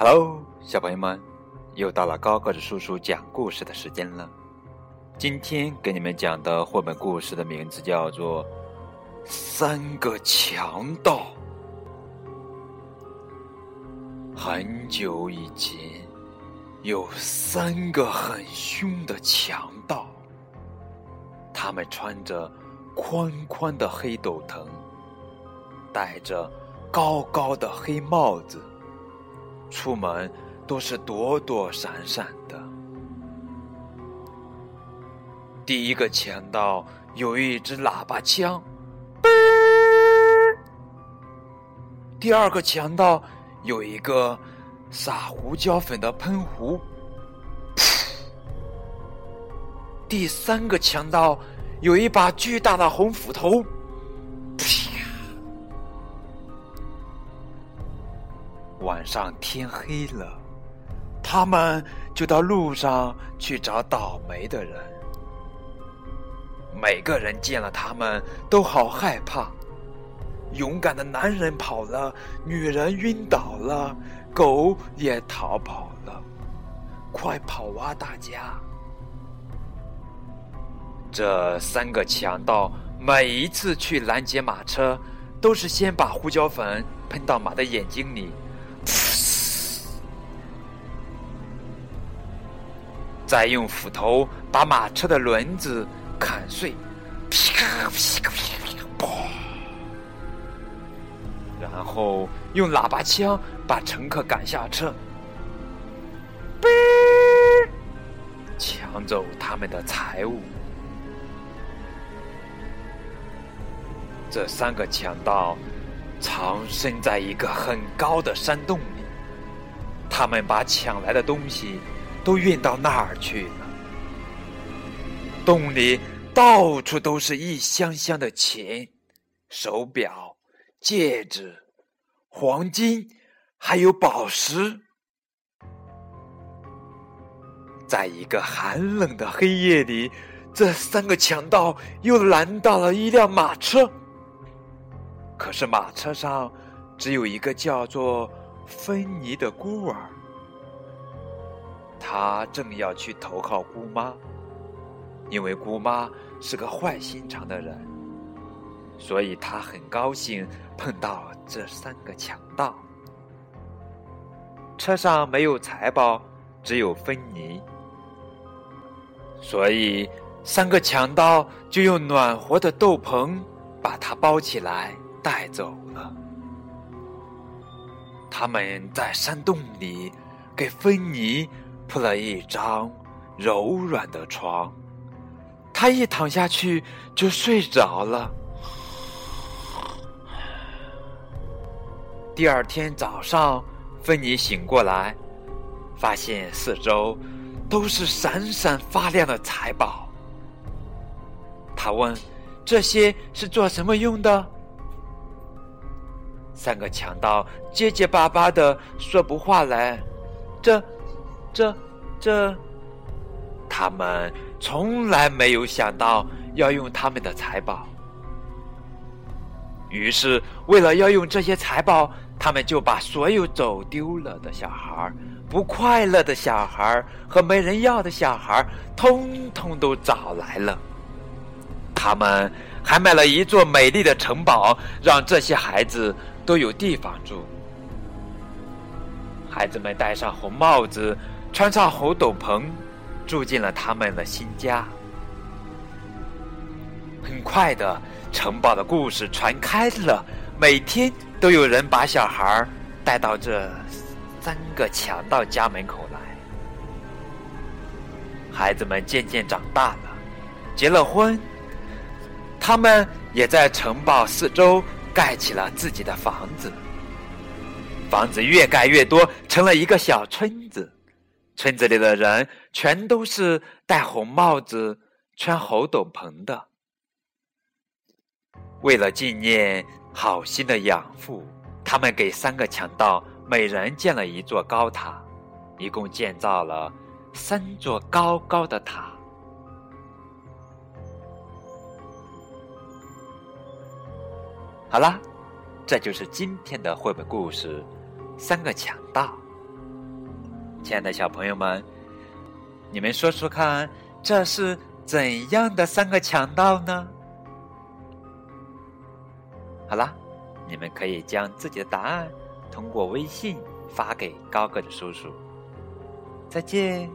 Hello，小朋友们，又到了高个子叔叔讲故事的时间了。今天给你们讲的绘本故事的名字叫做《三个强盗》。很久以前，有三个很凶的强盗，他们穿着宽宽的黑斗篷，戴着高高的黑帽子。出门都是躲躲闪闪的。第一个强盗有一支喇叭枪，第二个强盗有一个撒胡椒粉的喷壶，第三个强盗有一把巨大的红斧头。晚上天黑了，他们就到路上去找倒霉的人。每个人见了他们都好害怕。勇敢的男人跑了，女人晕倒了，狗也逃跑了。快跑啊，大家！这三个强盗每一次去拦截马车，都是先把胡椒粉喷到马的眼睛里。再用斧头把马车的轮子砍碎，噼咔噼咔噼咔砰！然后用喇叭枪把乘客赶下车，抢走他们的财物。这三个强盗藏身在一个很高的山洞里，他们把抢来的东西。都运到那儿去了。洞里到处都是一箱箱的钱、手表、戒指、黄金，还有宝石。在一个寒冷的黑夜里，这三个强盗又拦到了一辆马车。可是马车上只有一个叫做芬妮的孤儿。他正要去投靠姑妈，因为姑妈是个坏心肠的人，所以他很高兴碰到这三个强盗。车上没有财宝，只有芬妮，所以三个强盗就用暖和的斗篷把他包起来带走了。他们在山洞里给芬妮。铺了一张柔软的床，他一躺下去就睡着了。第二天早上，芬妮醒过来，发现四周都是闪闪发亮的财宝。他问：“这些是做什么用的？”三个强盗结结巴巴的说不话来，这。这，这，他们从来没有想到要用他们的财宝。于是，为了要用这些财宝，他们就把所有走丢了的小孩、不快乐的小孩和没人要的小孩，通通都找来了。他们还买了一座美丽的城堡，让这些孩子都有地方住。孩子们戴上红帽子。穿上红斗篷，住进了他们的新家。很快的，城堡的故事传开了，每天都有人把小孩带到这三个强盗家门口来。孩子们渐渐长大了，结了婚，他们也在城堡四周盖起了自己的房子。房子越盖越多，成了一个小村子。村子里的人全都是戴红帽子、穿红斗篷的。为了纪念好心的养父，他们给三个强盗每人建了一座高塔，一共建造了三座高高的塔。好啦，这就是今天的绘本故事《三个强盗》。亲爱的小朋友们，你们说说看，这是怎样的三个强盗呢？好啦，你们可以将自己的答案通过微信发给高个子叔叔。再见。